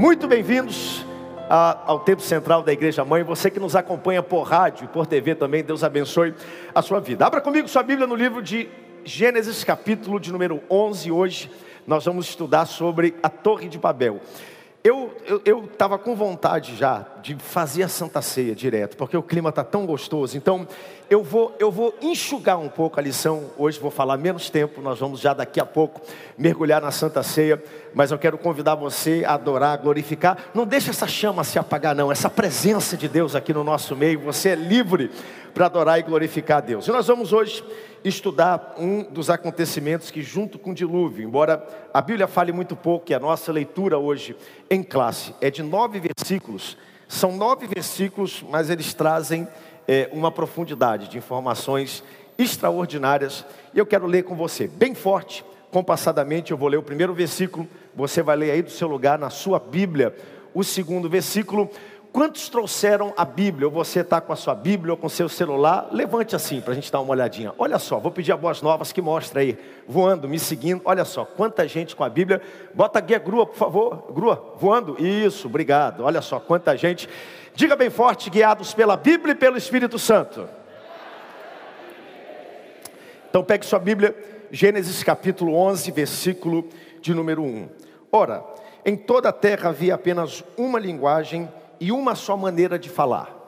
Muito bem-vindos ao tempo central da Igreja Mãe. Você que nos acompanha por rádio e por TV também, Deus abençoe a sua vida. Abra comigo sua Bíblia no livro de Gênesis, capítulo de número 11. Hoje nós vamos estudar sobre a Torre de Babel. Eu estava com vontade já de fazer a Santa Ceia direto, porque o clima está tão gostoso. Então, eu vou, eu vou enxugar um pouco a lição. Hoje vou falar menos tempo, nós vamos já daqui a pouco mergulhar na Santa Ceia. Mas eu quero convidar você a adorar, a glorificar. Não deixe essa chama se apagar, não. Essa presença de Deus aqui no nosso meio. Você é livre para adorar e glorificar a Deus. E nós vamos hoje estudar um dos acontecimentos que, junto com o dilúvio, embora a Bíblia fale muito pouco, e a nossa leitura hoje em classe é de nove versículos, são nove versículos, mas eles trazem é, uma profundidade de informações extraordinárias, e eu quero ler com você, bem forte, compassadamente, eu vou ler o primeiro versículo, você vai ler aí do seu lugar, na sua Bíblia, o segundo versículo, Quantos trouxeram a Bíblia? Ou você está com a sua Bíblia ou com seu celular? Levante assim para a gente dar uma olhadinha. Olha só, vou pedir a boas novas que mostra aí, voando, me seguindo. Olha só, quanta gente com a Bíblia. Bota a guia grua, por favor. Grua, voando. Isso, obrigado. Olha só, quanta gente. Diga bem forte, guiados pela Bíblia e pelo Espírito Santo. Então pegue sua Bíblia, Gênesis capítulo 11, versículo de número 1. Ora, em toda a terra havia apenas uma linguagem e uma só maneira de falar.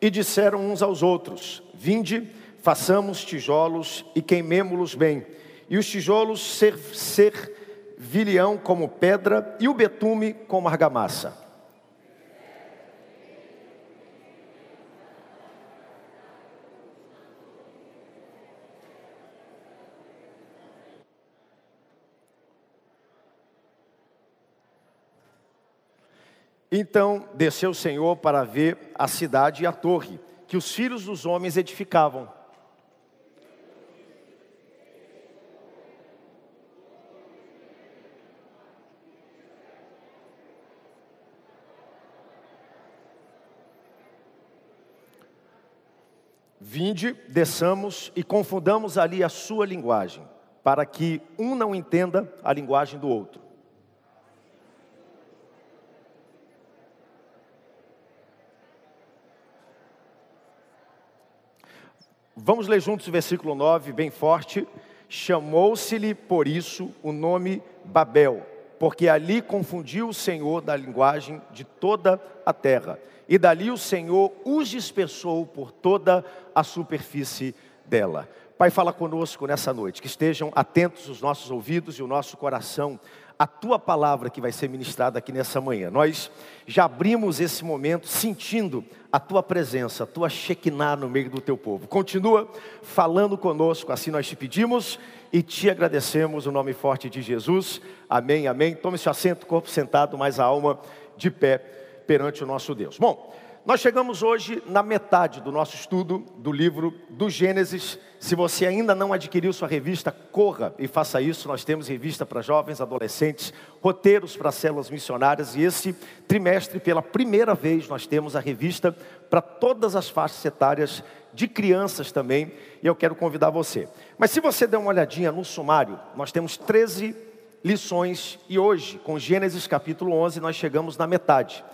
E disseram uns aos outros: Vinde, façamos tijolos e queimemo-los bem. E os tijolos ser, servilhão como pedra e o betume como argamassa. Então desceu o Senhor para ver a cidade e a torre que os filhos dos homens edificavam. Vinde, desçamos e confundamos ali a sua linguagem, para que um não entenda a linguagem do outro. Vamos ler juntos o versículo 9, bem forte. Chamou-se-lhe por isso o nome Babel, porque ali confundiu o Senhor da linguagem de toda a terra. E dali o Senhor os dispersou por toda a superfície dela. Pai, fala conosco nessa noite, que estejam atentos os nossos ouvidos e o nosso coração a tua palavra que vai ser ministrada aqui nessa manhã. Nós já abrimos esse momento sentindo a tua presença, a tua Shekinah no meio do teu povo. Continua falando conosco, assim nós te pedimos e te agradecemos o nome forte de Jesus. Amém, amém. Tome seu assento, corpo sentado, mas a alma de pé perante o nosso Deus. Bom, nós chegamos hoje na metade do nosso estudo do livro do Gênesis. Se você ainda não adquiriu sua revista, corra e faça isso. Nós temos revista para jovens, adolescentes, roteiros para células missionárias e esse trimestre, pela primeira vez, nós temos a revista para todas as faixas etárias de crianças também. E eu quero convidar você. Mas se você der uma olhadinha no sumário, nós temos 13 lições e hoje, com Gênesis capítulo 11, nós chegamos na metade.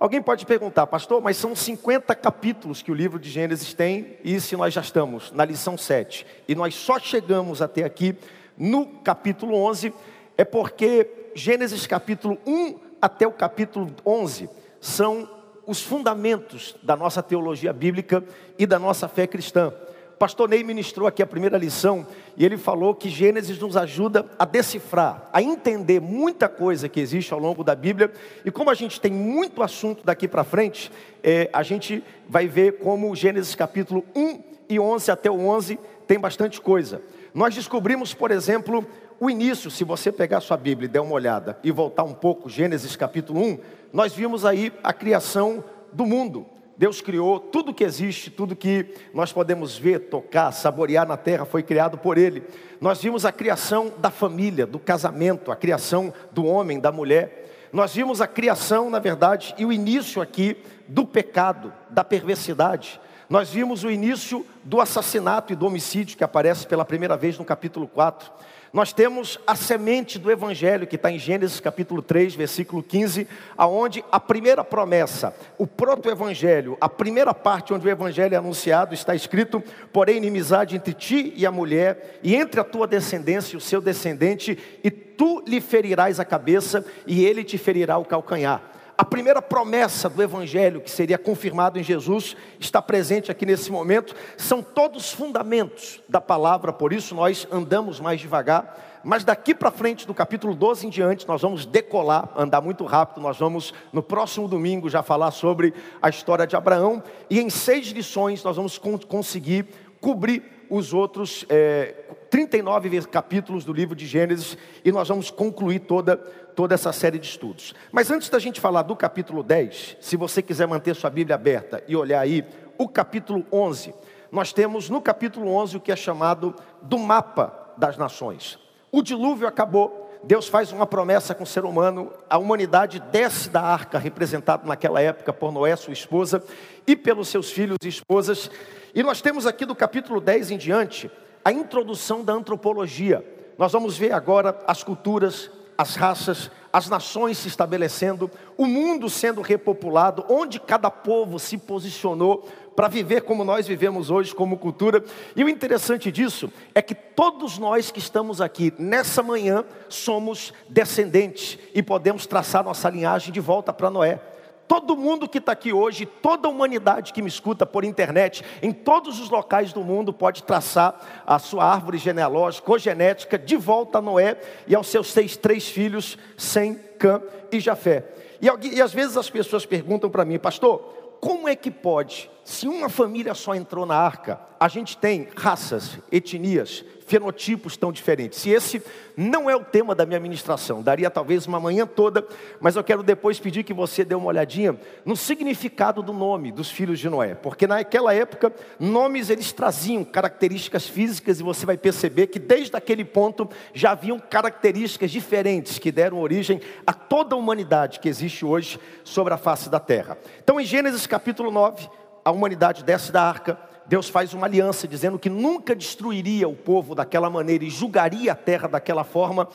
Alguém pode perguntar, pastor, mas são 50 capítulos que o livro de Gênesis tem, e se nós já estamos na lição 7, e nós só chegamos até aqui no capítulo 11, é porque Gênesis capítulo 1 até o capítulo 11 são os fundamentos da nossa teologia bíblica e da nossa fé cristã pastor Ney ministrou aqui a primeira lição e ele falou que Gênesis nos ajuda a decifrar, a entender muita coisa que existe ao longo da Bíblia. E como a gente tem muito assunto daqui para frente, é, a gente vai ver como Gênesis capítulo 1 e 11 até o 11 tem bastante coisa. Nós descobrimos, por exemplo, o início, se você pegar sua Bíblia e der uma olhada e voltar um pouco, Gênesis capítulo 1, nós vimos aí a criação do mundo. Deus criou tudo que existe, tudo que nós podemos ver, tocar, saborear na terra foi criado por Ele. Nós vimos a criação da família, do casamento, a criação do homem, da mulher. Nós vimos a criação, na verdade, e o início aqui do pecado, da perversidade. Nós vimos o início do assassinato e do homicídio que aparece pela primeira vez no capítulo 4. Nós temos a semente do Evangelho, que está em Gênesis capítulo 3, versículo 15, aonde a primeira promessa, o proto-evangelho, a primeira parte onde o Evangelho é anunciado, está escrito: porém, inimizade entre ti e a mulher, e entre a tua descendência e o seu descendente, e tu lhe ferirás a cabeça, e ele te ferirá o calcanhar. A primeira promessa do Evangelho, que seria confirmado em Jesus, está presente aqui nesse momento. São todos fundamentos da palavra, por isso nós andamos mais devagar. Mas daqui para frente, do capítulo 12 em diante, nós vamos decolar, andar muito rápido. Nós vamos, no próximo domingo, já falar sobre a história de Abraão. E em seis lições, nós vamos conseguir cobrir os outros é, 39 capítulos do livro de Gênesis. E nós vamos concluir toda toda essa série de estudos. Mas antes da gente falar do capítulo 10, se você quiser manter sua Bíblia aberta e olhar aí, o capítulo 11, nós temos no capítulo 11 o que é chamado do mapa das nações. O dilúvio acabou, Deus faz uma promessa com o ser humano, a humanidade desce da arca, representado naquela época por Noé, sua esposa, e pelos seus filhos e esposas. E nós temos aqui do capítulo 10 em diante a introdução da antropologia. Nós vamos ver agora as culturas, as raças, as nações se estabelecendo, o mundo sendo repopulado, onde cada povo se posicionou para viver como nós vivemos hoje, como cultura. E o interessante disso é que todos nós que estamos aqui nessa manhã somos descendentes e podemos traçar nossa linhagem de volta para Noé. Todo mundo que está aqui hoje, toda a humanidade que me escuta por internet, em todos os locais do mundo, pode traçar a sua árvore genealógica ou genética de volta a Noé e aos seus seis, três filhos, Sem, Cã e Jafé. E, e às vezes as pessoas perguntam para mim, pastor, como é que pode, se uma família só entrou na arca, a gente tem raças, etnias, fenotipos tão diferentes. Se esse não é o tema da minha ministração, daria talvez uma manhã toda, mas eu quero depois pedir que você dê uma olhadinha no significado do nome dos filhos de Noé, porque naquela época nomes eles traziam características físicas e você vai perceber que desde aquele ponto já haviam características diferentes que deram origem a toda a humanidade que existe hoje sobre a face da terra. Então em Gênesis capítulo 9, a humanidade desce da arca, Deus faz uma aliança dizendo que nunca destruiria o povo daquela maneira e julgaria a terra daquela forma.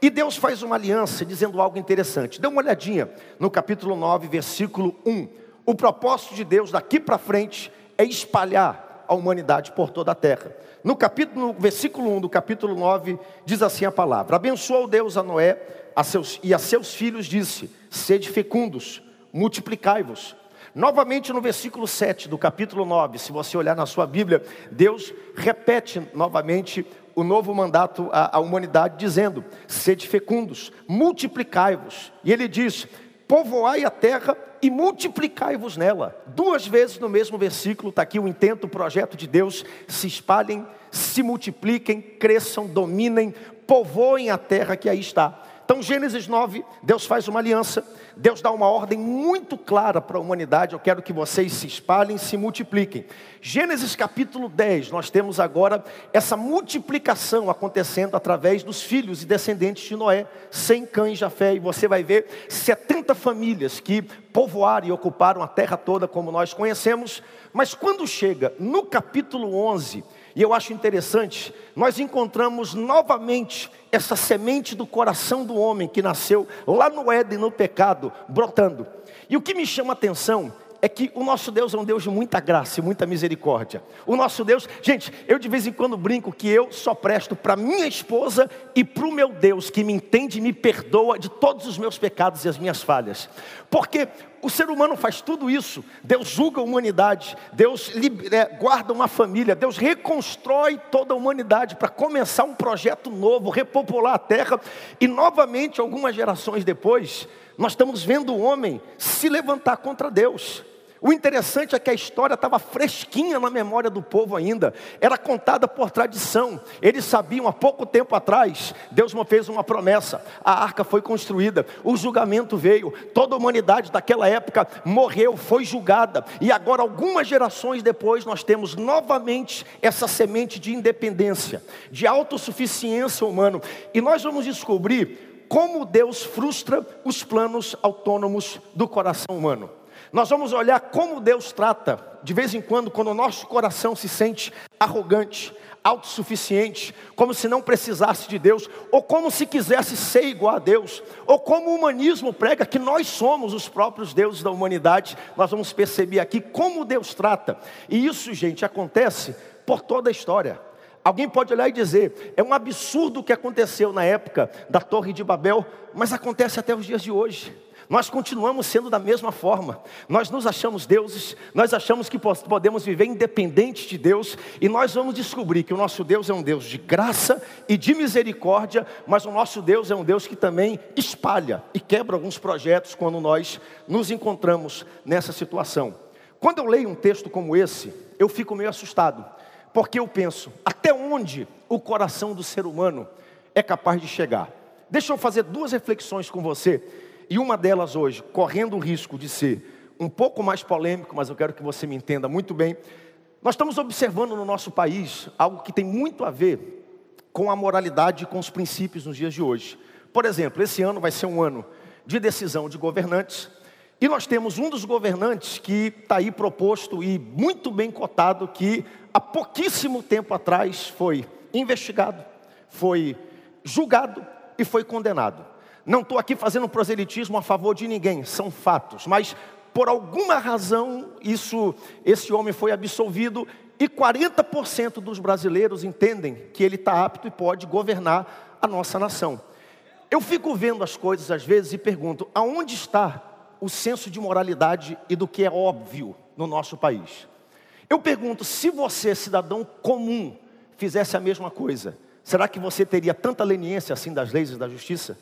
E Deus faz uma aliança dizendo algo interessante. Dê uma olhadinha no capítulo 9, versículo 1. O propósito de Deus daqui para frente é espalhar a humanidade por toda a terra. No capítulo, no versículo 1 do capítulo 9, diz assim a palavra: Abençoou Deus a Noé a seus, e a seus filhos, disse: Sede fecundos, multiplicai-vos Novamente no versículo 7 do capítulo 9, se você olhar na sua Bíblia, Deus repete novamente o novo mandato à, humanidade, dizendo: sede fecundos, multiplicai-vos. E ele diz: povoai a terra e multiplicai-vos nela. Duas vezes no mesmo versículo está aqui o intento, o projeto de Deus: se espalhem, se multipliquem, cresçam, dominem, povoem a terra que aí está. Então, Gênesis 9, Deus faz uma aliança, Deus dá uma ordem muito clara para a humanidade. Eu quero que vocês se espalhem, se multipliquem. Gênesis capítulo 10, nós temos agora essa multiplicação acontecendo através dos filhos e descendentes de Noé, sem Cã e Jafé. E você vai ver 70 famílias que povoaram e ocuparam a terra toda, como nós conhecemos. Mas quando chega no capítulo 11, e eu acho interessante, nós encontramos novamente essa semente do coração do homem que nasceu lá no Éden, no pecado, brotando. E o que me chama a atenção é que o nosso Deus é um Deus de muita graça e muita misericórdia. O nosso Deus, gente, eu de vez em quando brinco que eu só presto para minha esposa e para o meu Deus, que me entende e me perdoa de todos os meus pecados e as minhas falhas. Porque o ser humano faz tudo isso. Deus julga a humanidade, Deus é, guarda uma família, Deus reconstrói toda a humanidade para começar um projeto novo, repopular a terra. E novamente, algumas gerações depois, nós estamos vendo o homem se levantar contra Deus. O interessante é que a história estava fresquinha na memória do povo ainda, era contada por tradição. Eles sabiam há pouco tempo atrás, Deus fez uma promessa, a arca foi construída, o julgamento veio, toda a humanidade daquela época morreu, foi julgada, e agora, algumas gerações depois, nós temos novamente essa semente de independência, de autossuficiência humana, e nós vamos descobrir como Deus frustra os planos autônomos do coração humano. Nós vamos olhar como Deus trata, de vez em quando, quando o nosso coração se sente arrogante, autossuficiente, como se não precisasse de Deus, ou como se quisesse ser igual a Deus, ou como o humanismo prega que nós somos os próprios deuses da humanidade, nós vamos perceber aqui como Deus trata. E isso, gente, acontece por toda a história. Alguém pode olhar e dizer, é um absurdo o que aconteceu na época da Torre de Babel, mas acontece até os dias de hoje. Nós continuamos sendo da mesma forma. Nós nos achamos deuses, nós achamos que podemos viver independente de Deus, e nós vamos descobrir que o nosso Deus é um Deus de graça e de misericórdia, mas o nosso Deus é um Deus que também espalha e quebra alguns projetos quando nós nos encontramos nessa situação. Quando eu leio um texto como esse, eu fico meio assustado, porque eu penso, até onde o coração do ser humano é capaz de chegar? Deixa eu fazer duas reflexões com você e uma delas hoje, correndo o risco de ser um pouco mais polêmico, mas eu quero que você me entenda muito bem. Nós estamos observando no nosso país algo que tem muito a ver com a moralidade e com os princípios nos dias de hoje. Por exemplo, esse ano vai ser um ano de decisão de governantes, e nós temos um dos governantes que está aí proposto e muito bem cotado, que há pouquíssimo tempo atrás foi investigado, foi julgado e foi condenado. Não estou aqui fazendo proselitismo a favor de ninguém, são fatos, mas por alguma razão isso, esse homem foi absolvido e 40% dos brasileiros entendem que ele está apto e pode governar a nossa nação. Eu fico vendo as coisas às vezes e pergunto: aonde está o senso de moralidade e do que é óbvio no nosso país? Eu pergunto: se você, cidadão comum, fizesse a mesma coisa, será que você teria tanta leniência assim das leis e da justiça?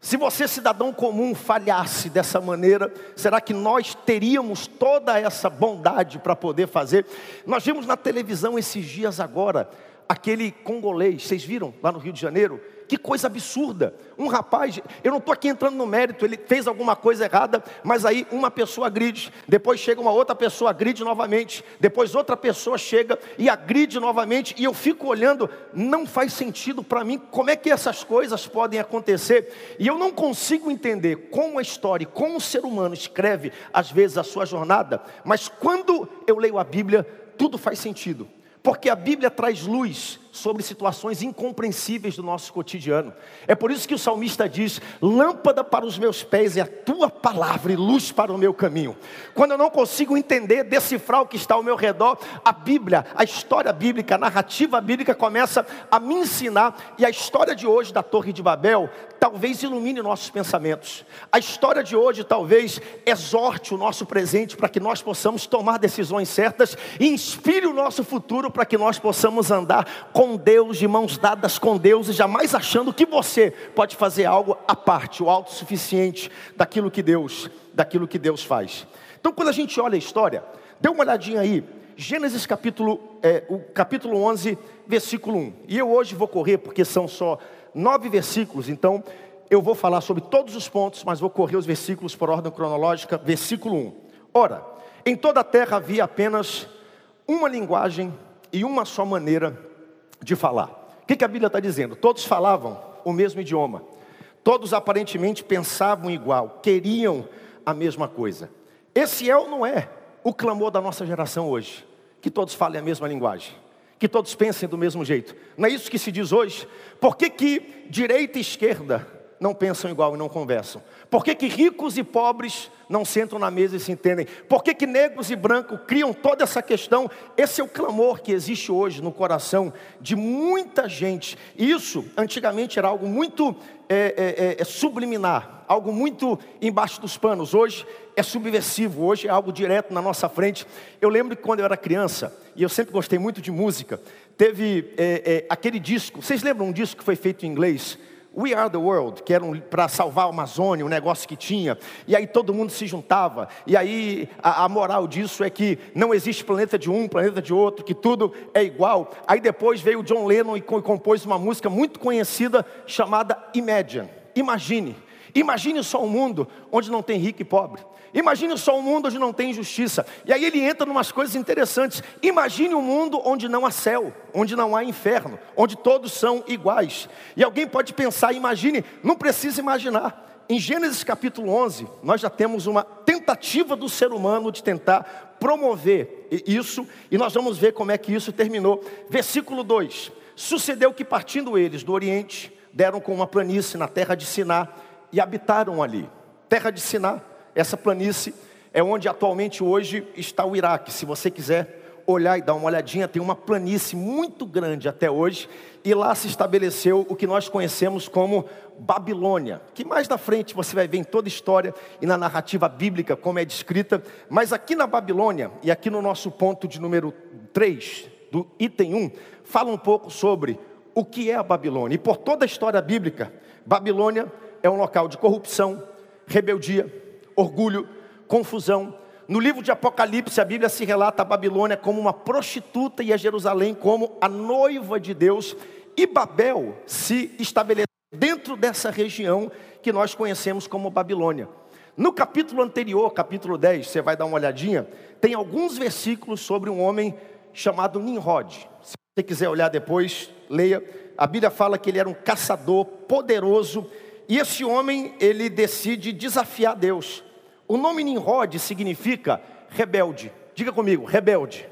Se você, cidadão comum, falhasse dessa maneira, será que nós teríamos toda essa bondade para poder fazer? Nós vimos na televisão esses dias agora, aquele congolês, vocês viram lá no Rio de Janeiro? Que coisa absurda. Um rapaz, eu não estou aqui entrando no mérito, ele fez alguma coisa errada, mas aí uma pessoa agride, depois chega uma outra pessoa, agride novamente, depois outra pessoa chega e agride novamente, e eu fico olhando, não faz sentido para mim como é que essas coisas podem acontecer, e eu não consigo entender como a história, como o ser humano escreve às vezes a sua jornada, mas quando eu leio a Bíblia, tudo faz sentido, porque a Bíblia traz luz sobre situações incompreensíveis do nosso cotidiano. É por isso que o salmista diz: Lâmpada para os meus pés é a tua palavra e luz para o meu caminho. Quando eu não consigo entender, decifrar o que está ao meu redor, a Bíblia, a história bíblica, a narrativa bíblica começa a me ensinar. E a história de hoje da Torre de Babel talvez ilumine nossos pensamentos. A história de hoje talvez exorte o nosso presente para que nós possamos tomar decisões certas e inspire o nosso futuro para que nós possamos andar com com Deus, de mãos dadas com Deus, e jamais achando que você pode fazer algo à parte, o autossuficiente daquilo que Deus, daquilo que Deus faz. Então, quando a gente olha a história, dê uma olhadinha aí, Gênesis capítulo, é, o capítulo 11, versículo 1. E eu hoje vou correr, porque são só nove versículos, então eu vou falar sobre todos os pontos, mas vou correr os versículos por ordem cronológica. Versículo 1. Ora, em toda a terra havia apenas uma linguagem e uma só maneira de falar. O que, que a Bíblia está dizendo? Todos falavam o mesmo idioma, todos aparentemente pensavam igual, queriam a mesma coisa. Esse é ou não é o clamor da nossa geração hoje? Que todos falem a mesma linguagem, que todos pensem do mesmo jeito. Não é isso que se diz hoje? Por que, que direita e esquerda não pensam igual e não conversam? Por que, que ricos e pobres não sentam na mesa e se entendem? Por que, que negros e brancos criam toda essa questão? Esse é o clamor que existe hoje no coração de muita gente. Isso, antigamente, era algo muito é, é, é, subliminar, algo muito embaixo dos panos. Hoje é subversivo, hoje é algo direto na nossa frente. Eu lembro que quando eu era criança, e eu sempre gostei muito de música, teve é, é, aquele disco, vocês lembram um disco que foi feito em inglês? We Are the World, que era um, para salvar a Amazônia, um negócio que tinha, e aí todo mundo se juntava, e aí a, a, moral disso é que não existe planeta de um, planeta de outro, que tudo é igual. Aí depois veio o John Lennon e compôs uma música muito conhecida chamada Imagine. Imagine. Imagine só um mundo onde não tem rico e pobre. Imagine só um mundo onde não tem injustiça. E aí ele entra em umas coisas interessantes. Imagine um mundo onde não há céu, onde não há inferno, onde todos são iguais. E alguém pode pensar, imagine, não precisa imaginar. Em Gênesis capítulo 11, nós já temos uma tentativa do ser humano de tentar promover isso, e nós vamos ver como é que isso terminou. Versículo 2: Sucedeu que partindo eles do Oriente, deram com uma planície na terra de Siná e habitaram ali. Terra de Siná, essa planície é onde atualmente hoje está o Iraque. Se você quiser olhar e dar uma olhadinha, tem uma planície muito grande até hoje, e lá se estabeleceu o que nós conhecemos como Babilônia, que mais na frente você vai ver em toda a história e na narrativa bíblica como é descrita, mas aqui na Babilônia, e aqui no nosso ponto de número 3, do item 1, fala um pouco sobre o que é a Babilônia. E por toda a história bíblica, Babilônia é um local de corrupção, rebeldia, orgulho, confusão, no livro de Apocalipse, a Bíblia se relata a Babilônia como uma prostituta e a Jerusalém como a noiva de Deus. E Babel se estabeleceu dentro dessa região que nós conhecemos como Babilônia. No capítulo anterior, capítulo 10, você vai dar uma olhadinha, tem alguns versículos sobre um homem chamado Nimrod. Se você quiser olhar depois, leia. A Bíblia fala que ele era um caçador poderoso e esse homem, ele decide desafiar Deus. O nome Nimrod significa rebelde. Diga comigo, rebelde.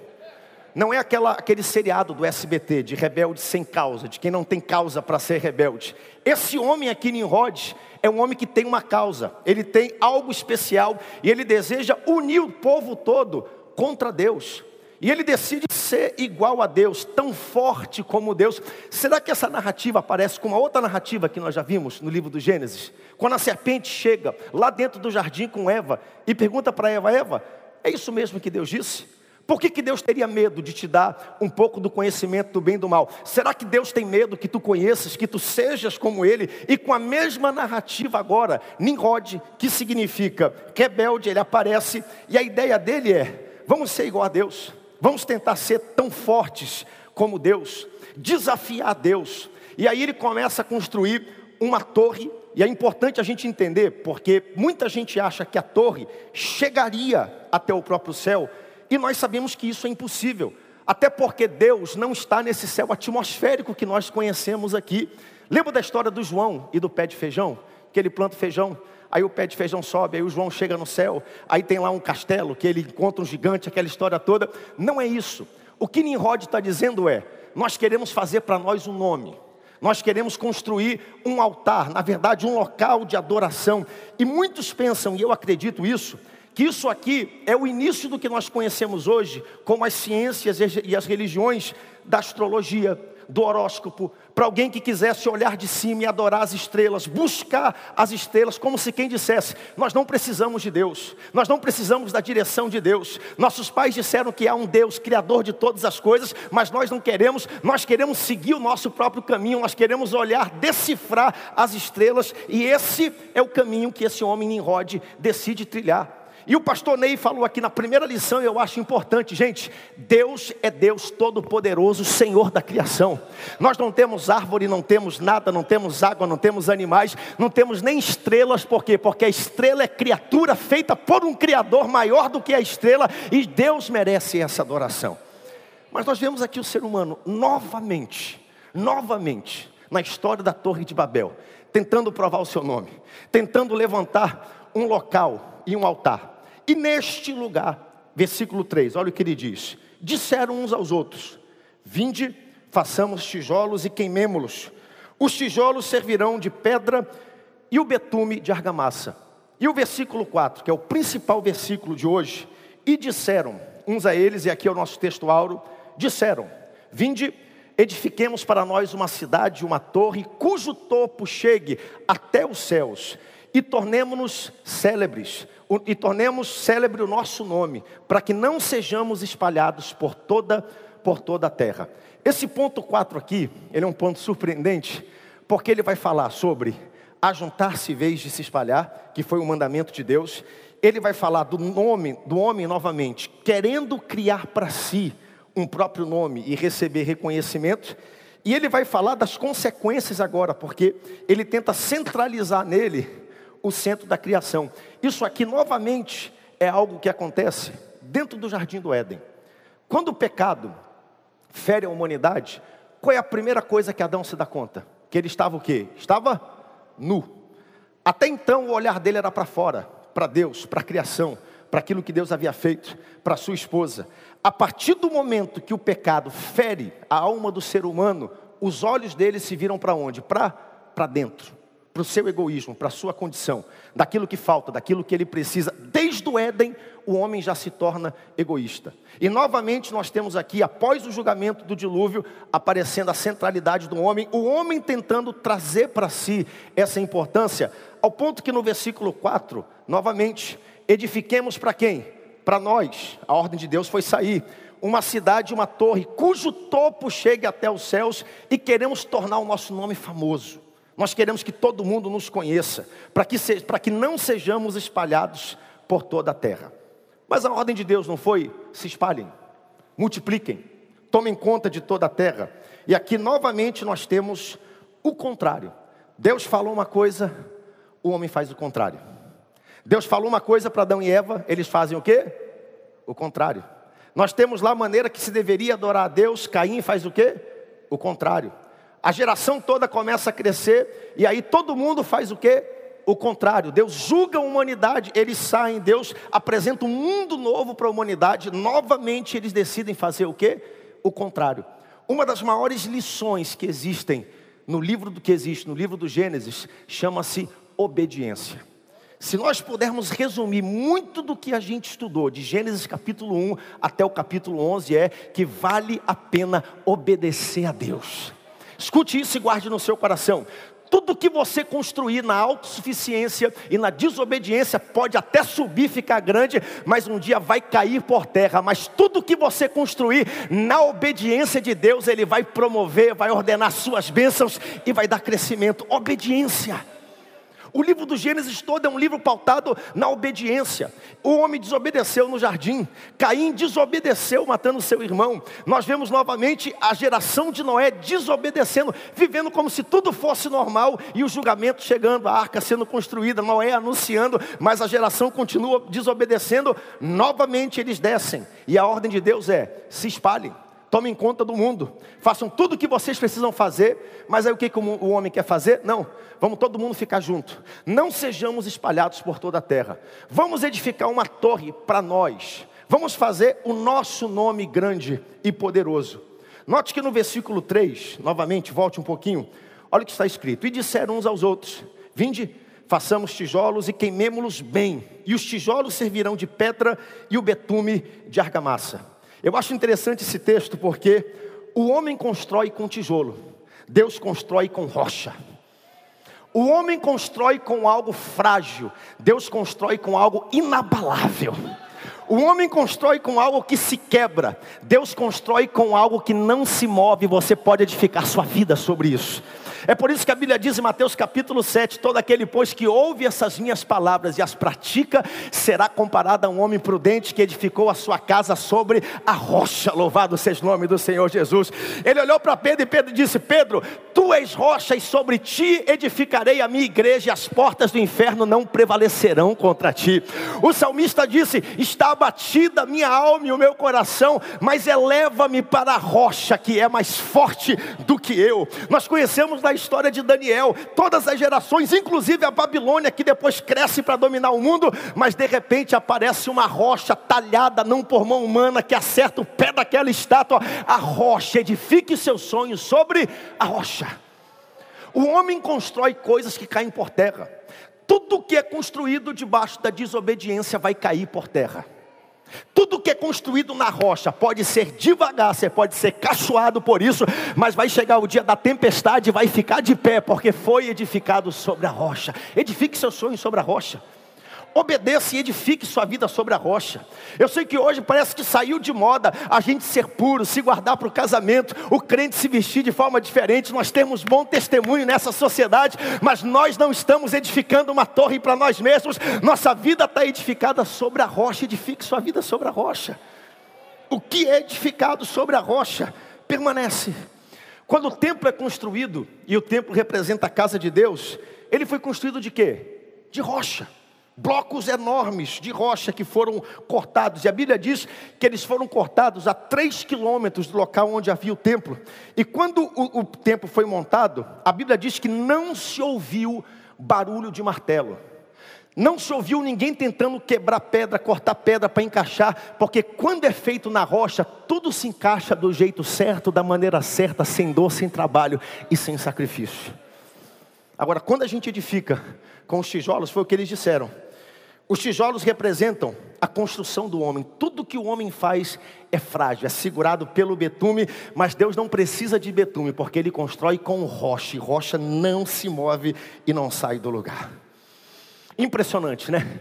Não é aquela, aquele seriado do SBT de rebelde sem causa, de quem não tem causa para ser rebelde. Esse homem aqui, Nimrod, é um homem que tem uma causa, ele tem algo especial e ele deseja unir o povo todo contra Deus. E ele decide ser igual a Deus, tão forte como Deus. Será que essa narrativa aparece com uma outra narrativa que nós já vimos no livro do Gênesis? Quando a serpente chega lá dentro do jardim com Eva e pergunta para Eva: Eva, é isso mesmo que Deus disse? Por que, que Deus teria medo de te dar um pouco do conhecimento do bem e do mal? Será que Deus tem medo que tu conheças, que tu sejas como Ele? E com a mesma narrativa agora, Nimrod, que significa rebelde, ele aparece, e a ideia dele é: vamos ser igual a Deus. Vamos tentar ser tão fortes como Deus, desafiar Deus. E aí ele começa a construir uma torre, e é importante a gente entender, porque muita gente acha que a torre chegaria até o próprio céu, e nós sabemos que isso é impossível, até porque Deus não está nesse céu atmosférico que nós conhecemos aqui. Lembra da história do João e do pé de feijão? Que ele planta feijão, aí o pé de feijão sobe, aí o João chega no céu, aí tem lá um castelo, que ele encontra um gigante, aquela história toda. Não é isso. O que Nimrod está dizendo é: nós queremos fazer para nós um nome. Nós queremos construir um altar, na verdade, um local de adoração. E muitos pensam, e eu acredito isso, que isso aqui é o início do que nós conhecemos hoje como as ciências e as religiões da astrologia, do horóscopo, para alguém que quisesse olhar de cima e adorar as estrelas, buscar as estrelas, como se quem dissesse: Nós não precisamos de Deus, nós não precisamos da direção de Deus. Nossos pais disseram que há um Deus, criador de todas as coisas, mas nós não queremos, nós queremos seguir o nosso próprio caminho, nós queremos olhar, decifrar as estrelas, e esse é o caminho que esse homem Nimrod decide trilhar. E o pastor Ney falou aqui na primeira lição, eu acho importante, gente. Deus é Deus Todo-Poderoso, Senhor da criação. Nós não temos árvore, não temos nada, não temos água, não temos animais, não temos nem estrelas, por quê? Porque a estrela é criatura feita por um Criador maior do que a estrela, e Deus merece essa adoração. Mas nós vemos aqui o ser humano novamente, novamente, na história da Torre de Babel, tentando provar o seu nome, tentando levantar um local e um altar. E neste lugar, versículo 3, olha o que ele diz: Disseram uns aos outros: Vinde, façamos tijolos e queimemo-los. Os tijolos servirão de pedra e o betume de argamassa. E o versículo 4, que é o principal versículo de hoje, e disseram uns a eles, e aqui é o nosso texto auro, disseram: Vinde, edifiquemos para nós uma cidade, uma torre, cujo topo chegue até os céus, e tornemos-nos célebres, e tornemos célebre o nosso nome, para que não sejamos espalhados por toda, por toda a terra. Esse ponto 4 aqui, ele é um ponto surpreendente, porque ele vai falar sobre ajuntar-se em vez de se espalhar, que foi o mandamento de Deus. Ele vai falar do nome do homem novamente, querendo criar para si um próprio nome e receber reconhecimento. E ele vai falar das consequências agora, porque ele tenta centralizar nele o centro da criação. Isso aqui, novamente, é algo que acontece dentro do jardim do Éden. Quando o pecado fere a humanidade, qual é a primeira coisa que Adão se dá conta? Que ele estava o quê? Estava nu. Até então o olhar dele era para fora. para Deus, para a criação, para aquilo que Deus havia feito, para sua esposa. A partir do momento que o pecado fere a alma do ser humano, os olhos dele se viram para onde? Para dentro para o seu egoísmo, para a sua condição, daquilo que falta, daquilo que ele precisa. Desde o Éden, o homem já se torna egoísta. E novamente nós temos aqui, após o julgamento do dilúvio, aparecendo a centralidade do homem, o homem tentando trazer para si essa importância, ao ponto que no versículo 4, novamente, edifiquemos para quem? Para nós. A ordem de Deus foi sair uma cidade, uma torre, cujo topo chegue até os céus, e queremos tornar o nosso nome famoso. Nós queremos que todo mundo nos conheça, para que, se, que não sejamos espalhados por toda a terra. Mas a ordem de Deus não foi se espalhem, multipliquem, tomem conta de toda a terra. E aqui novamente nós temos o contrário. Deus falou uma coisa, o homem faz o contrário. Deus falou uma coisa para Adão e Eva, eles fazem o quê? O contrário. Nós temos lá a maneira que se deveria adorar a Deus, Caim faz o quê? O contrário a geração toda começa a crescer, e aí todo mundo faz o quê? O contrário, Deus julga a humanidade, eles saem, Deus apresenta um mundo novo para a humanidade, novamente eles decidem fazer o quê? O contrário. Uma das maiores lições que existem no livro do que existe, no livro do Gênesis, chama-se obediência. Se nós pudermos resumir muito do que a gente estudou, de Gênesis capítulo 1 até o capítulo 11, é que vale a pena obedecer a Deus. Escute isso e guarde no seu coração. Tudo que você construir na autossuficiência e na desobediência pode até subir, ficar grande, mas um dia vai cair por terra. Mas tudo que você construir na obediência de Deus, Ele vai promover, vai ordenar suas bênçãos e vai dar crescimento. Obediência. O livro do Gênesis todo é um livro pautado na obediência. O homem desobedeceu no jardim, Caim desobedeceu, matando seu irmão. Nós vemos novamente a geração de Noé desobedecendo, vivendo como se tudo fosse normal e o julgamento chegando, a arca sendo construída, Noé anunciando, mas a geração continua desobedecendo. Novamente eles descem, e a ordem de Deus é: se espalhem tomem conta do mundo, façam tudo o que vocês precisam fazer, mas aí o que, o homem quer fazer? Não, vamos todo mundo ficar junto, não sejamos espalhados por toda a terra, vamos edificar uma torre para nós, vamos fazer o nosso nome grande e poderoso. Note que no versículo 3, novamente, volte um pouquinho, olha o que está escrito: E disseram uns aos outros: Vinde, façamos tijolos e queimemo-los bem, e os tijolos servirão de pedra e o betume de argamassa. Eu acho interessante esse texto porque o homem constrói com tijolo, Deus constrói com rocha. O homem constrói com algo frágil, Deus constrói com algo inabalável. O homem constrói com algo que se quebra, Deus constrói com algo que não se move. Você pode edificar sua vida sobre isso. É por isso que a Bíblia diz em Mateus capítulo 7: todo aquele, pois, que ouve essas minhas palavras e as pratica, será comparado a um homem prudente que edificou a sua casa sobre a rocha. Louvado seja o nome do Senhor Jesus. Ele olhou para Pedro e Pedro disse: Pedro, tu és rocha e sobre ti edificarei a minha igreja, e as portas do inferno não prevalecerão contra ti. O salmista disse: Está abatida minha alma e o meu coração, mas eleva-me para a rocha que é mais forte do que eu. Nós conhecemos na história de Daniel, todas as gerações, inclusive a Babilônia, que depois cresce para dominar o mundo, mas de repente aparece uma rocha talhada, não por mão humana, que acerta o pé daquela estátua. A rocha, edifique seus sonhos sobre a rocha. O homem constrói coisas que caem por terra. Tudo que é construído debaixo da desobediência vai cair por terra. Tudo que é construído na rocha pode ser devagar, você pode ser cachoado por isso, mas vai chegar o dia da tempestade e vai ficar de pé, porque foi edificado sobre a rocha. Edifique seus sonhos sobre a rocha obedeça e edifique sua vida sobre a rocha. Eu sei que hoje parece que saiu de moda a gente ser puro, se guardar para o casamento, o crente se vestir de forma diferente. Nós temos bom testemunho nessa sociedade, mas nós não estamos edificando uma torre para nós mesmos. Nossa vida está edificada sobre a rocha. Edifique sua vida sobre a rocha. O que é edificado sobre a rocha permanece. Quando o templo é construído, e o templo representa a casa de Deus, ele foi construído de quê? De rocha blocos enormes de rocha que foram cortados. E a Bíblia diz que eles foram cortados a três quilômetros do local onde havia o templo. E quando o, o templo foi montado, a Bíblia diz que não se ouviu barulho de martelo. Não se ouviu ninguém tentando quebrar pedra, cortar pedra para encaixar, porque quando é feito na rocha, tudo se encaixa do jeito certo, da maneira certa, sem dor, sem trabalho e sem sacrifício. Agora, quando a gente edifica com os tijolos, foi o que eles disseram. Os tijolos representam a construção do homem. Tudo que o homem faz é frágil, é segurado pelo betume, mas Deus não precisa de betume, porque Ele constrói com rocha, e rocha não se move e não sai do lugar. Impressionante, né?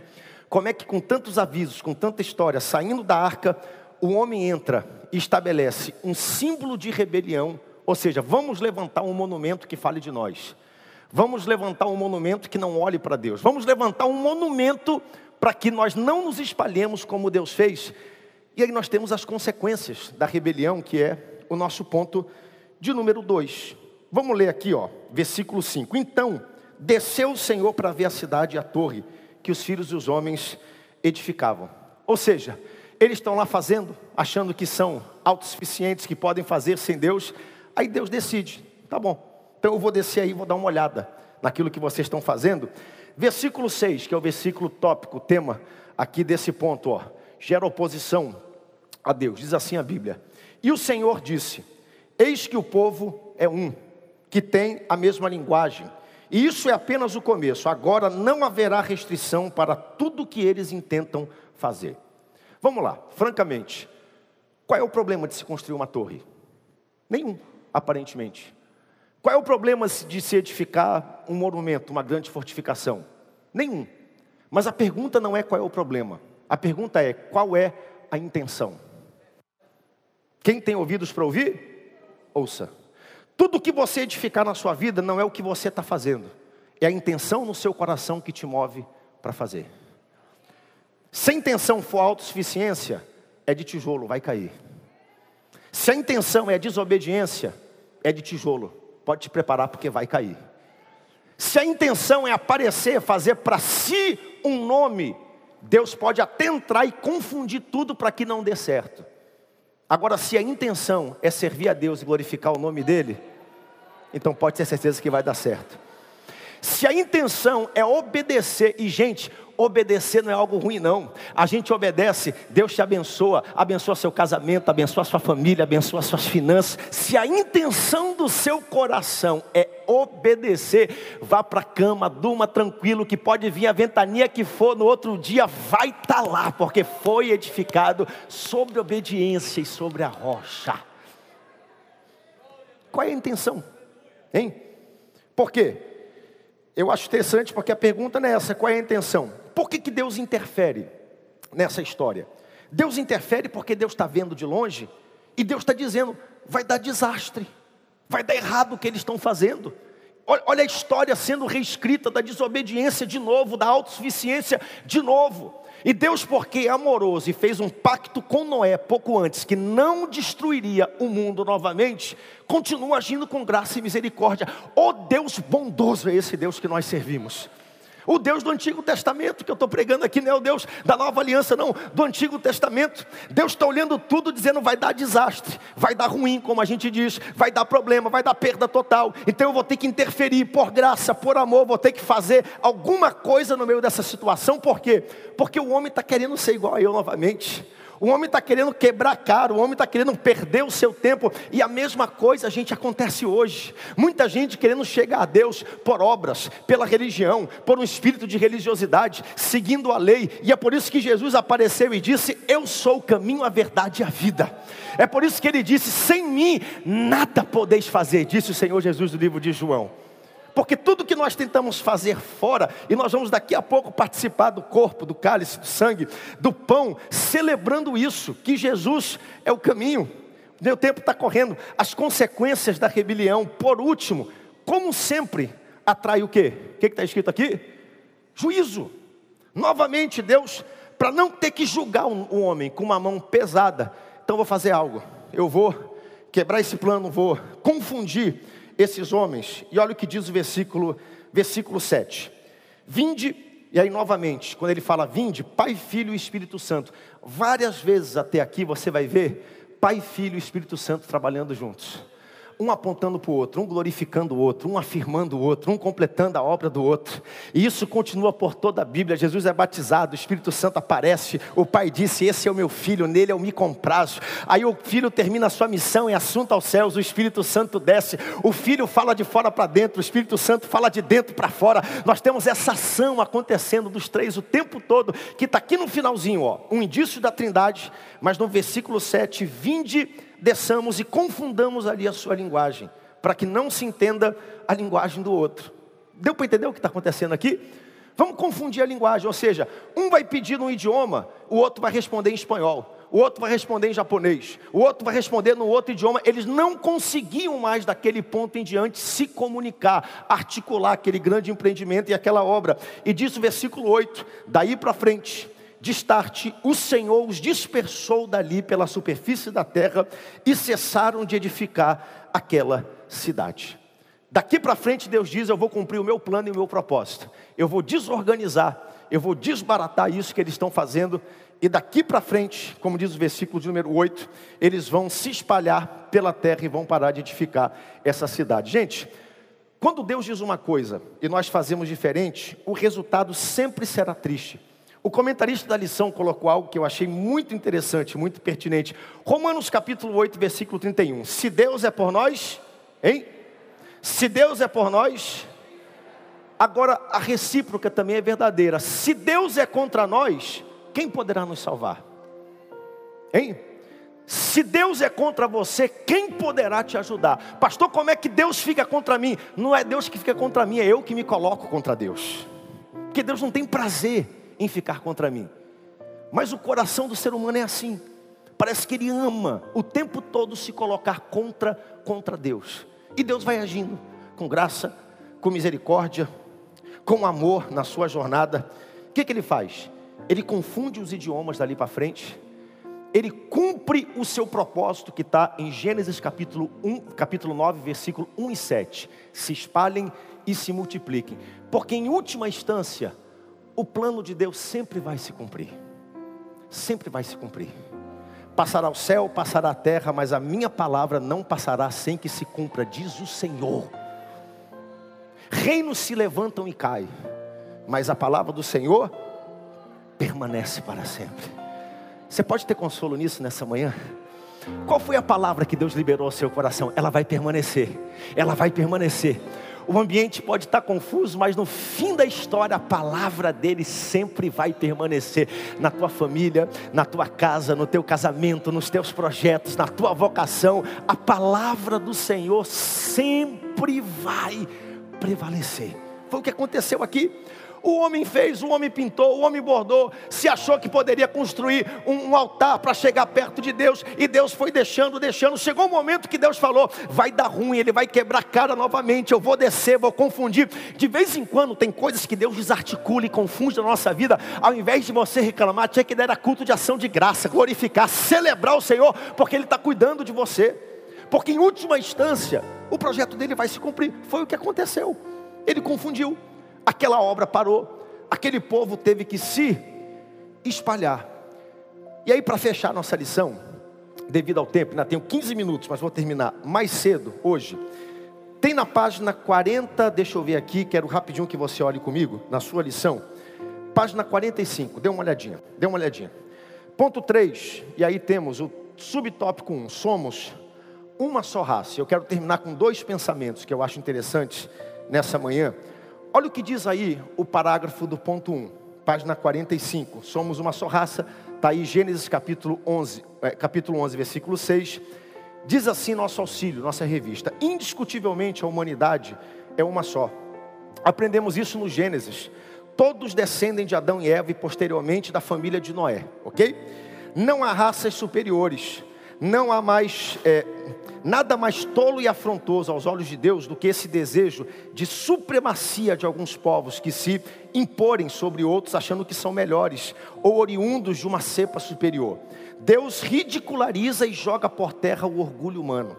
Como é que com tantos avisos, com tanta história, saindo da arca, o homem entra e estabelece um símbolo de rebelião, ou seja, vamos levantar um monumento que fale de nós. Vamos levantar um monumento que não olhe para Deus. Vamos levantar um monumento para que nós não nos espalhemos como Deus fez. E aí nós temos as consequências da rebelião, que é o nosso ponto de número 2. Vamos ler aqui, ó, versículo 5. Então, desceu o Senhor para ver a cidade e a torre que os filhos dos homens edificavam. Ou seja, eles estão lá fazendo, achando que são autossuficientes, que podem fazer sem Deus. Aí Deus decide, tá bom, então eu vou descer aí, vou dar uma olhada naquilo que vocês estão fazendo. Versículo 6, que é o versículo tópico, tema aqui desse ponto, ó, gera oposição a Deus. Diz assim a Bíblia: E o Senhor disse: Eis que o povo é um, que tem a mesma linguagem. E isso é apenas o começo. Agora não haverá restrição para tudo que eles intentam fazer. Vamos lá, francamente, qual é o problema de se construir uma torre? Nenhum, aparentemente. Qual é o problema de se edificar um monumento, uma grande fortificação? Nenhum. Mas a pergunta não é qual é o problema. A pergunta é qual é a intenção. Quem tem ouvidos para ouvir? Ouça. Tudo que você edificar na sua vida não é o que você está fazendo, é a intenção no seu coração que te move para fazer. Se a intenção for autossuficiência, é de tijolo, vai cair. Se a intenção é desobediência, é de tijolo, pode te preparar porque vai cair. Se a intenção é aparecer, fazer para si um nome, Deus pode até entrar e confundir tudo para que não dê certo. Agora, se a intenção é servir a Deus e glorificar o nome dEle, então pode ter certeza que vai dar certo. Se a intenção é obedecer, e gente, obedecer não é algo ruim, não. A gente obedece, Deus te abençoa, abençoa seu casamento, abençoa sua família, abençoa suas finanças. Se a intenção do seu coração é obedecer, vá para a cama, durma tranquilo, que pode vir a ventania que for, no outro dia vai estar tá lá, porque foi edificado sobre obediência e sobre a rocha. Qual é a intenção? Hein? Por quê? Eu acho interessante porque a pergunta não é essa, qual é a intenção? Por que, que Deus interfere nessa história? Deus interfere porque Deus está vendo de longe e Deus está dizendo: vai dar desastre, vai dar errado o que eles estão fazendo. Olha a história sendo reescrita da desobediência de novo, da autossuficiência de novo. E Deus, porque é amoroso e fez um pacto com Noé pouco antes, que não destruiria o mundo novamente, continua agindo com graça e misericórdia. Oh Deus bondoso é esse Deus que nós servimos. O Deus do Antigo Testamento, que eu estou pregando aqui, não é o Deus da nova aliança, não, do Antigo Testamento. Deus está olhando tudo, dizendo: vai dar desastre, vai dar ruim, como a gente diz, vai dar problema, vai dar perda total. Então eu vou ter que interferir, por graça, por amor, vou ter que fazer alguma coisa no meio dessa situação, por quê? Porque o homem está querendo ser igual a eu novamente. O homem está querendo quebrar cara, o homem está querendo perder o seu tempo, e a mesma coisa a gente acontece hoje. Muita gente querendo chegar a Deus por obras, pela religião, por um espírito de religiosidade, seguindo a lei, e é por isso que Jesus apareceu e disse: Eu sou o caminho, a verdade e a vida. É por isso que ele disse: Sem mim nada podeis fazer, disse o Senhor Jesus no livro de João. Porque tudo que nós tentamos fazer fora, e nós vamos daqui a pouco participar do corpo, do cálice, do sangue, do pão, celebrando isso, que Jesus é o caminho. Meu tempo está correndo. As consequências da rebelião, por último, como sempre, atrai o quê? O que está escrito aqui? Juízo. Novamente, Deus, para não ter que julgar um, homem com uma mão pesada, então vou fazer algo. Eu vou quebrar esse plano, vou confundir esses homens. E olha o que diz o versículo, versículo 7. Vinde, e aí novamente, quando ele fala vinde, Pai, Filho e Espírito Santo. Várias vezes até aqui você vai ver Pai, Filho e Espírito Santo trabalhando juntos. Um apontando para o outro, um glorificando o outro, um afirmando o outro, um completando a obra do outro. E isso continua por toda a Bíblia. Jesus é batizado, o Espírito Santo aparece, o Pai disse: Esse é o meu filho, nele eu me comprazo. Aí o filho termina a sua missão em assunto aos céus, o Espírito Santo desce, o filho fala de fora para dentro, o Espírito Santo fala de dentro para fora. Nós temos essa ação acontecendo dos três o tempo todo, que está aqui no finalzinho, ó, um indício da trindade, mas no versículo 7, vinde desçamos e confundamos ali a sua linguagem, para que não se entenda a linguagem do outro. Deu para entender o que está acontecendo aqui? Vamos confundir a linguagem, ou seja, um vai pedir um idioma, o outro vai responder em espanhol, o outro vai responder em japonês, o outro vai responder no outro idioma. Eles não conseguiam mais daquele ponto em diante se comunicar, articular aquele grande empreendimento e aquela obra. E diz o versículo 8: daí para frente, de start, o Senhor os dispersou dali pela superfície da terra e cessaram de edificar aquela cidade. Daqui para frente, Deus diz: Eu vou cumprir o meu plano e o meu propósito. Eu vou desorganizar, eu vou desbaratar isso que eles estão fazendo. E daqui para frente, como diz o versículo de número 8, eles vão se espalhar pela terra e vão parar de edificar essa cidade. Gente, quando Deus diz uma coisa e nós fazemos diferente, o resultado sempre será triste. O comentarista da lição colocou algo que eu achei muito interessante, muito pertinente. Romanos capítulo 8, versículo 31. Se Deus é por nós, hein? Se Deus é por nós, agora a recíproca também é verdadeira. Se Deus é contra nós, quem poderá nos salvar? Hein? Se Deus é contra você, quem poderá te ajudar? Pastor, como é que Deus fica contra mim? Não é Deus que fica contra mim, é eu que me coloco contra Deus. Porque Deus não tem prazer em ficar contra mim. Mas o coração do ser humano é assim. Parece que ele ama o tempo todo se colocar contra contra Deus. E Deus vai agindo com graça, com misericórdia, com amor na sua jornada. O que, que ele faz? Ele confunde os idiomas dali para frente. Ele cumpre o seu propósito que está em Gênesis capítulo 1, capítulo 9, versículo 1 e 7. Se espalhem e se multipliquem. Porque em última instância, o plano de Deus sempre vai se cumprir. Sempre vai se cumprir. Passará o céu, passará a terra, mas a minha palavra não passará sem que se cumpra, diz o Senhor. Reinos se levantam e caem, mas a palavra do Senhor permanece para sempre. Você pode ter consolo nisso nessa manhã? Qual foi a palavra que Deus liberou ao seu coração? Ela vai permanecer. Ela vai permanecer. O ambiente pode estar confuso, mas no fim da história a palavra dele sempre vai permanecer na tua família, na tua casa, no teu casamento, nos teus projetos, na tua vocação. A palavra do Senhor sempre vai prevalecer. Foi o que aconteceu aqui. O homem fez, o homem pintou, o homem bordou, se achou que poderia construir um, um altar para chegar perto de Deus, e Deus foi deixando, deixando. Chegou o um momento que Deus falou: vai dar ruim, ele vai quebrar a cara novamente. Eu vou descer, vou confundir. De vez em quando tem coisas que Deus desarticula e confunde na nossa vida. Ao invés de você reclamar, tinha que dar culto de ação de graça, glorificar, celebrar o Senhor, porque Ele está cuidando de você. Porque em última instância, o projeto dele vai se cumprir. Foi o que aconteceu. Ele confundiu aquela obra parou, aquele povo teve que se espalhar. E aí, para fechar nossa lição, devido ao tempo, ainda tenho 15 minutos, mas vou terminar mais cedo hoje. Tem na página 40, deixa eu ver aqui, quero rapidinho que você olhe comigo, na sua lição. Página 45, dê uma olhadinha, dê uma olhadinha. Ponto 3, e aí temos o subtópico 1, somos uma só raça. Eu quero terminar com dois pensamentos que eu acho interessantes nessa manhã. Olha o que diz aí o parágrafo do ponto 1, página 45. Somos uma só raça, está aí Gênesis capítulo 11, é, capítulo 11, versículo 6. Diz assim nosso auxílio, nossa revista: Indiscutivelmente a humanidade é uma só. Aprendemos isso no Gênesis. Todos descendem de Adão e Eva e posteriormente da família de Noé, ok? Não há raças superiores, não há mais é, nada mais tolo e afrontoso aos olhos de Deus do que esse desejo de supremacia de alguns povos que se imporem sobre outros achando que são melhores ou oriundos de uma cepa superior. Deus ridiculariza e joga por terra o orgulho humano.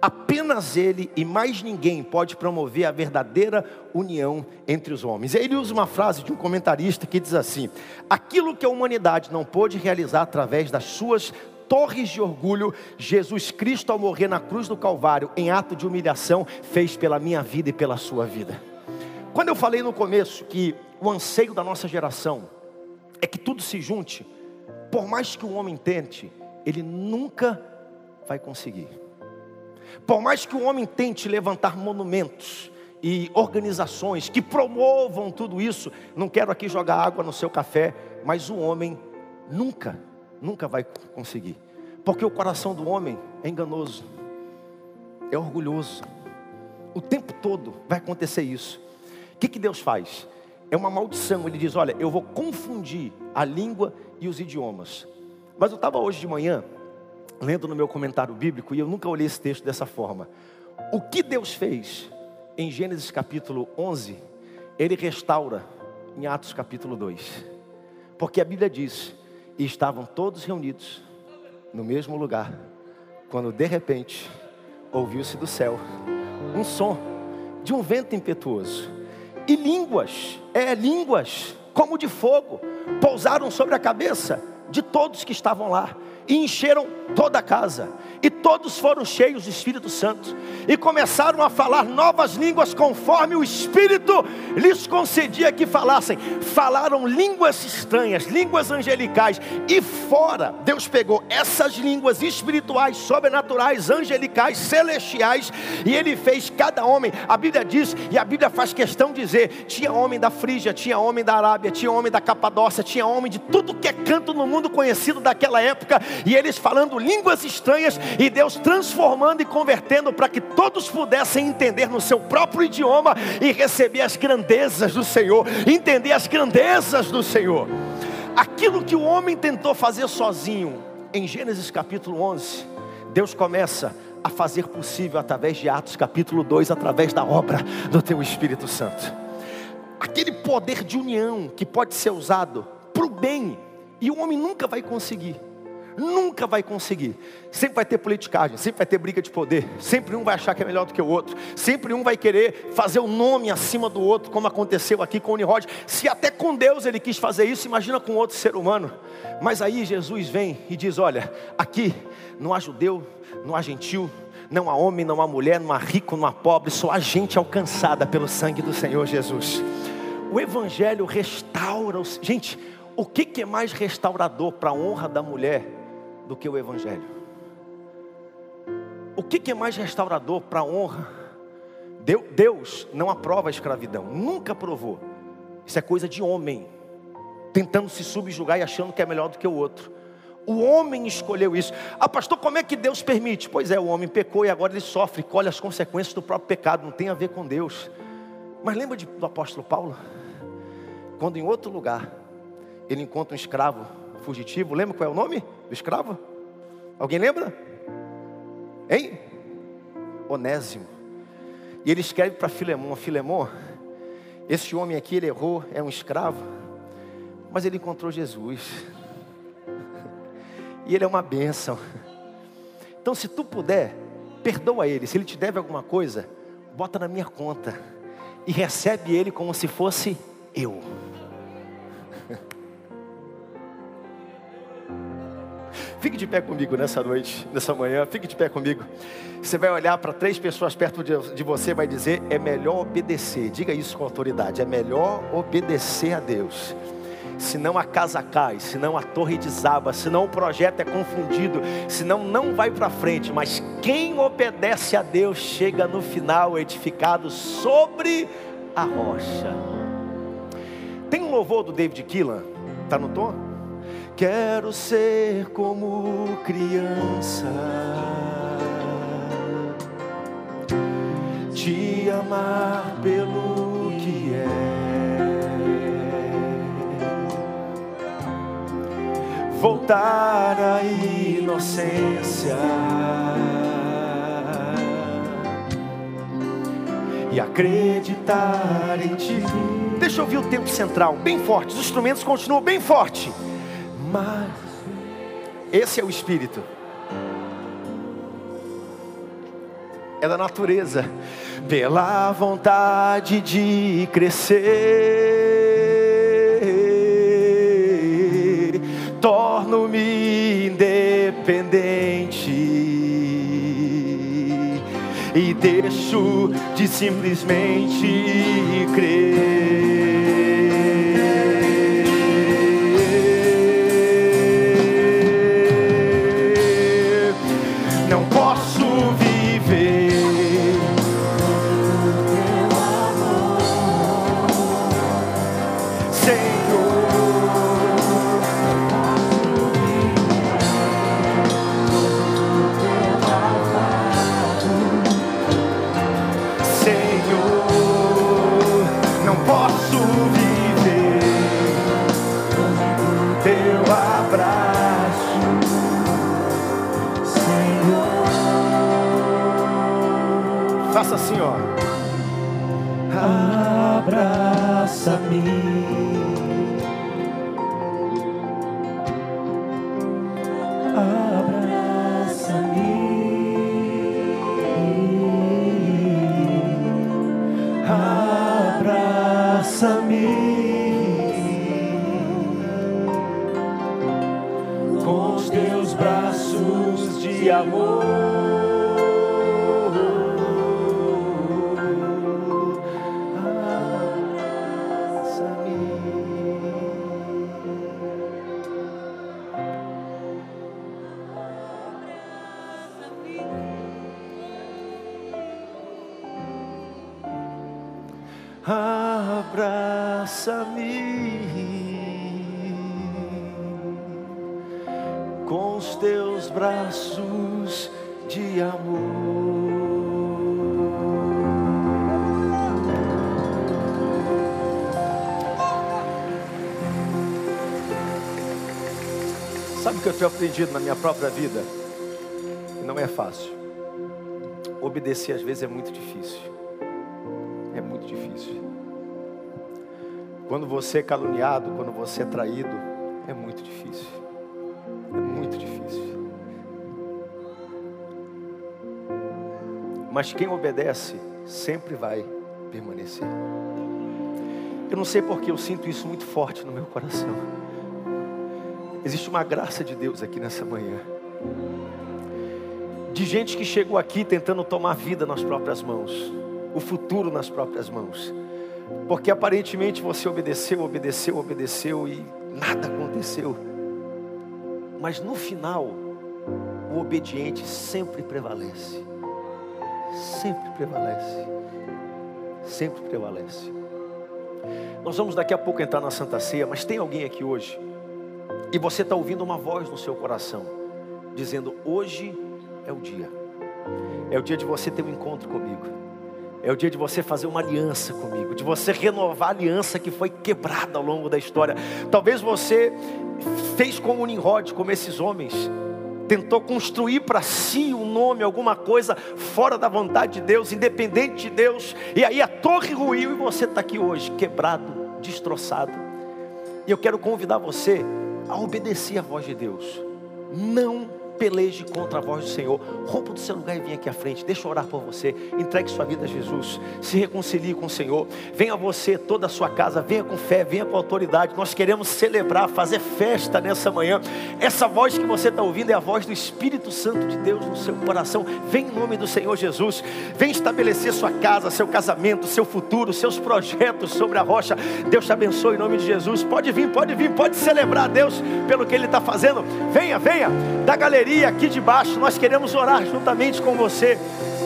Apenas Ele e mais ninguém pode promover a verdadeira união entre os homens. Ele usa uma frase de um comentarista que diz assim: Aquilo que a humanidade não pôde realizar através das suas torres de orgulho, Jesus Cristo, ao morrer na cruz do Calvário, em ato de humilhação, fez pela minha vida e pela sua vida. Quando eu falei no começo que o anseio da nossa geração é que tudo se junte, por mais que o homem tente, ele nunca vai conseguir. Por mais que o homem tente levantar monumentos e organizações que promovam tudo isso, não quero aqui jogar água no seu café, mas o homem nunca, nunca vai conseguir. Porque o coração do homem é enganoso, é orgulhoso. O tempo todo vai acontecer isso. O que, que Deus faz? É uma maldição. Ele diz: Olha, eu vou confundir a língua e os idiomas. Mas eu estava hoje de manhã lendo no meu comentário bíblico e eu nunca olhei esse texto dessa forma. O que Deus fez em Gênesis capítulo 11, ele restaura em Atos capítulo 2. Porque a Bíblia diz: E estavam todos reunidos no mesmo lugar, quando de repente ouviu-se do céu um som de um vento impetuoso. E línguas, é línguas como de fogo, pousaram sobre a cabeça de todos que estavam lá e encheram toda a casa. E todos foram cheios do Espírito Santo e começaram a falar novas línguas conforme o Espírito lhes concedia que falassem. Falaram línguas estranhas, línguas angelicais. E fora, Deus pegou essas línguas espirituais, sobrenaturais, angelicais, celestiais, e Ele fez cada homem. A Bíblia diz, e a Bíblia faz questão de dizer: tinha homem da Frígia, tinha homem da Arábia, tinha homem da Capadócia, tinha homem de tudo que é canto no mundo conhecido daquela época, e eles falando línguas estranhas e Deus transformando e convertendo para que todos pudessem entender no seu próprio idioma e receber as grandezas do Senhor, entender as grandezas do Senhor. Aquilo que o homem tentou fazer sozinho, em Gênesis capítulo 11, Deus começa a fazer possível através de Atos capítulo 2, através da obra do teu Espírito Santo. Aquele poder de união que pode ser usado para o bem, e o homem nunca vai conseguir Nunca vai conseguir. Sempre vai ter politicagem, sempre vai ter briga de poder. Sempre um vai achar que é melhor do que o outro. Sempre um vai querer fazer o um nome acima do outro, como aconteceu aqui com o Nirod. Se até com Deus ele quis fazer isso, imagina com outro ser humano. Mas aí Jesus vem e diz: Olha, aqui não há judeu, não há gentil, não há homem, não há mulher, não há rico, não há pobre, só há gente alcançada pelo sangue do Senhor Jesus. O Evangelho restaura os. Gente, o que é mais restaurador para a honra da mulher do que o Evangelho. O que, é mais restaurador para a honra? Deus não aprova a escravidão, nunca aprovou. Isso é coisa de homem, tentando se subjugar e achando que é melhor do que o outro. O homem escolheu isso. Ah, pastor, como é que Deus permite? Pois é, o homem pecou e agora ele sofre, colhe as consequências do próprio pecado, não tem a ver com Deus. Mas lembra de, do apóstolo Paulo? Quando em outro lugar ele encontra um escravo fugitivo, lembra qual é o nome do escravo? Alguém lembra? Hein? Onésimo. E ele escreve para Filemão: Filemão, esse homem aqui, ele errou, é um escravo, mas ele encontrou Jesus. E ele é uma bênção. Então, se tu puder, perdoa ele. Se ele te deve alguma coisa, bota na minha conta. E recebe ele como se fosse eu. Fique de pé comigo nessa noite, nessa manhã. Fique de pé comigo. Você vai olhar para três pessoas perto de, você e vai dizer: é melhor obedecer. Diga isso com autoridade: é melhor obedecer a Deus. Senão a casa cai, senão a torre desaba, senão o projeto é confundido, senão não vai para frente. Mas quem obedece a Deus chega no final edificado sobre a rocha. Tem um louvor do David Keelan, tá no tom? Quero ser como criança, te amar pelo que é, voltar à inocência e acreditar em ti. Deixa eu ouvir o tempo central, bem forte. Os instrumentos continuam bem forte. Mas esse é o espírito. É da natureza, pela vontade de crescer, torno-me independente dependente e deixo de simplesmente crer. Sabe o que eu tenho aprendido na minha própria vida? Não é fácil. Obedecer às vezes é muito difícil. É muito difícil. Quando você é caluniado, quando você é traído, é muito difícil. Mas quem obedece sempre vai permanecer. Eu não sei porque eu sinto isso muito forte no meu coração. Existe uma graça de Deus aqui nessa manhã. De gente que chegou aqui tentando tomar a vida nas próprias mãos, o futuro nas próprias mãos. Porque aparentemente você obedeceu, obedeceu, obedeceu e nada aconteceu. Mas no final, o obediente sempre prevalece. Sempre prevalece. Sempre prevalece. Nós vamos daqui a pouco entrar na Santa Ceia, mas tem alguém aqui hoje e você está ouvindo uma voz no seu coração, dizendo: Hoje é o dia, é o dia de você ter um encontro comigo, é o dia de você fazer uma aliança comigo, de você renovar a aliança que foi quebrada ao longo da história. Talvez você fez como Nimrod, como esses homens, tentou construir para si um nome, alguma coisa fora da vontade de Deus, independente de Deus, e aí a torre ruiu e você está aqui hoje, quebrado, destroçado. E eu quero convidar você a obedecer a voz de Deus. Não peleje contra a voz do Senhor. Rompa do seu lugar e venha aqui à frente. Deixa eu orar por você. Entregue sua vida a Jesus. Se reconcilie com o Senhor. Venha você, toda a sua casa. Venha com fé, venha com autoridade. Nós queremos celebrar, fazer festa nessa manhã. Essa voz que você está ouvindo é a voz do Espírito Santo de Deus no seu coração. Vem em nome do Senhor Jesus. Vem estabelecer sua casa, seu casamento, seu futuro, seus projetos sobre a rocha. Deus te abençoe em nome de Jesus. Pode vir, pode vir, pode celebrar a Deus pelo que Ele está fazendo. Venha, venha. Da galeria aqui de baixo, nós queremos orar juntamente com você.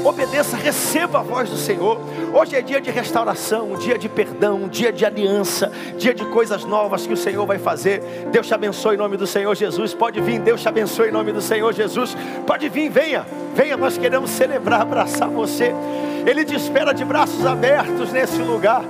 Obedeça, receba a voz do Senhor. Hoje é dia de restauração, dia de perdão, dia de aliança, dia de coisas novas que o Senhor vai fazer. Deus te abençoe em nome do Senhor Jesus. Pode vir, Deus te abençoe em nome do Senhor Jesus. Pode vir, venha, venha, nós queremos celebrar, abraçar você. Ele te espera de braços abertos nesse lugar.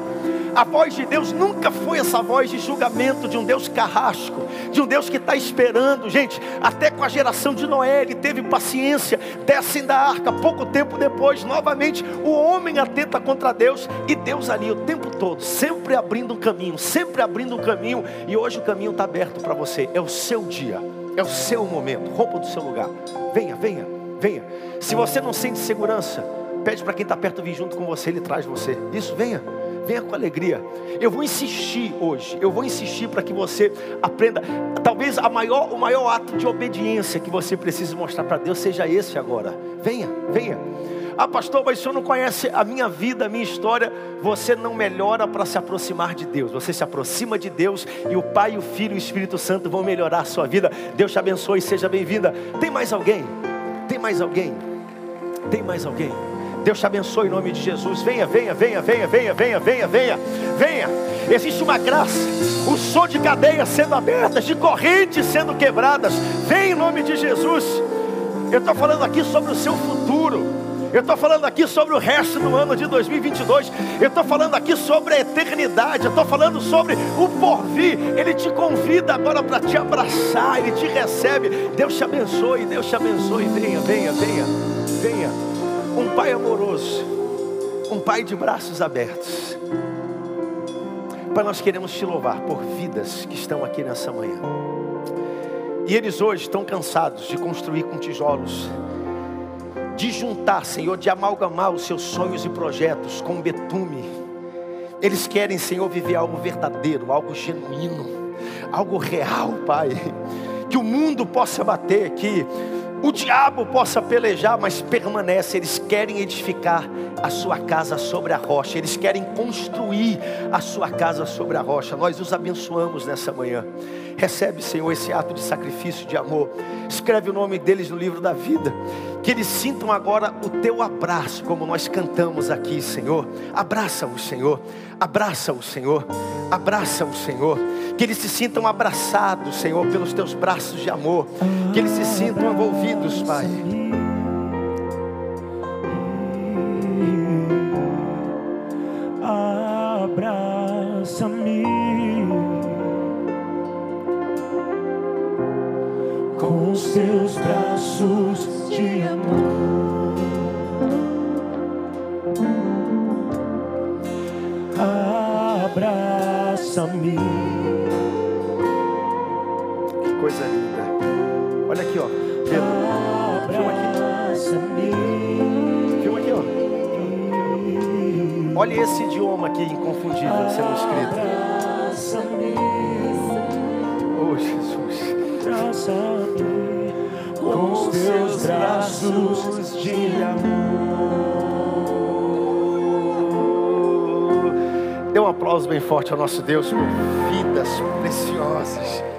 A voz de Deus nunca foi essa voz de julgamento de um Deus carrasco, de um Deus que está esperando, gente. Até com a geração de Noé, ele teve paciência, descem da arca. Pouco tempo depois, novamente, o homem atenta contra Deus e Deus ali o tempo todo, sempre abrindo um caminho, sempre abrindo um caminho. E hoje o caminho está aberto para você. É o seu dia, é o seu momento. Roupa do seu lugar. Venha, venha, venha. Se você não sente segurança, pede para quem está perto vir junto com você, ele traz você. Isso, venha. Venha com alegria. Eu vou insistir hoje. Eu vou insistir para que você aprenda. Talvez a maior, o maior ato de obediência que você precisa mostrar para Deus seja esse agora. Venha, venha. Ah, pastor, mas o senhor não conhece a minha vida, a minha história. Você não melhora para se aproximar de Deus. Você se aproxima de Deus e o Pai, o Filho e o Espírito Santo vão melhorar a sua vida. Deus te abençoe, seja bem-vinda. Tem mais alguém? Tem mais alguém? Tem mais alguém? Deus te abençoe em nome de Jesus. Venha, venha, venha, venha, venha, venha, venha, venha, venha. Existe uma graça, o som de cadeias sendo abertas, de correntes sendo quebradas. Vem em nome de Jesus. Eu estou falando aqui sobre o seu futuro. Eu estou falando aqui sobre o resto do ano de 2022. Eu estou falando aqui sobre a eternidade. Eu estou falando sobre o porvir. Ele te convida agora para te abraçar. Ele te recebe. Deus te abençoe. Deus te abençoe. Venha, venha, venha, venha. Um pai amoroso. Um pai de braços abertos. Pai, nós queremos te louvar por vidas que estão aqui nessa manhã. E eles hoje estão cansados de construir com tijolos de juntar, Senhor, de amalgamar os seus sonhos e projetos com betume. Eles querem, Senhor, viver algo verdadeiro, algo genuíno, algo real, Pai. Que o mundo possa bater, que o diabo possa pelejar, mas permanece. Eles querem edificar a sua casa sobre a rocha. Eles querem construir a sua casa sobre a rocha. Nós os abençoamos nessa manhã. Recebe, Senhor, esse ato de sacrifício, de amor. Escreve o nome deles no livro da vida. Que eles sintam agora o teu abraço, como nós cantamos aqui, Senhor. Abraça o Senhor. Abraça o Senhor. Abraça o Senhor que eles se sintam abraçados, Senhor, pelos teus braços de amor, que eles se sintam envolvidos, Pai. Abraça-me com os teus braços de amor. Abraça-me coisa linda. Olha aqui, ó. Aqui. Filma aqui, ó. Olha esse idioma aqui inconfundível sendo escrito. Oh, Jesus. Com os teus braços de amor. Dê um aplauso bem forte ao nosso Deus por vidas preciosas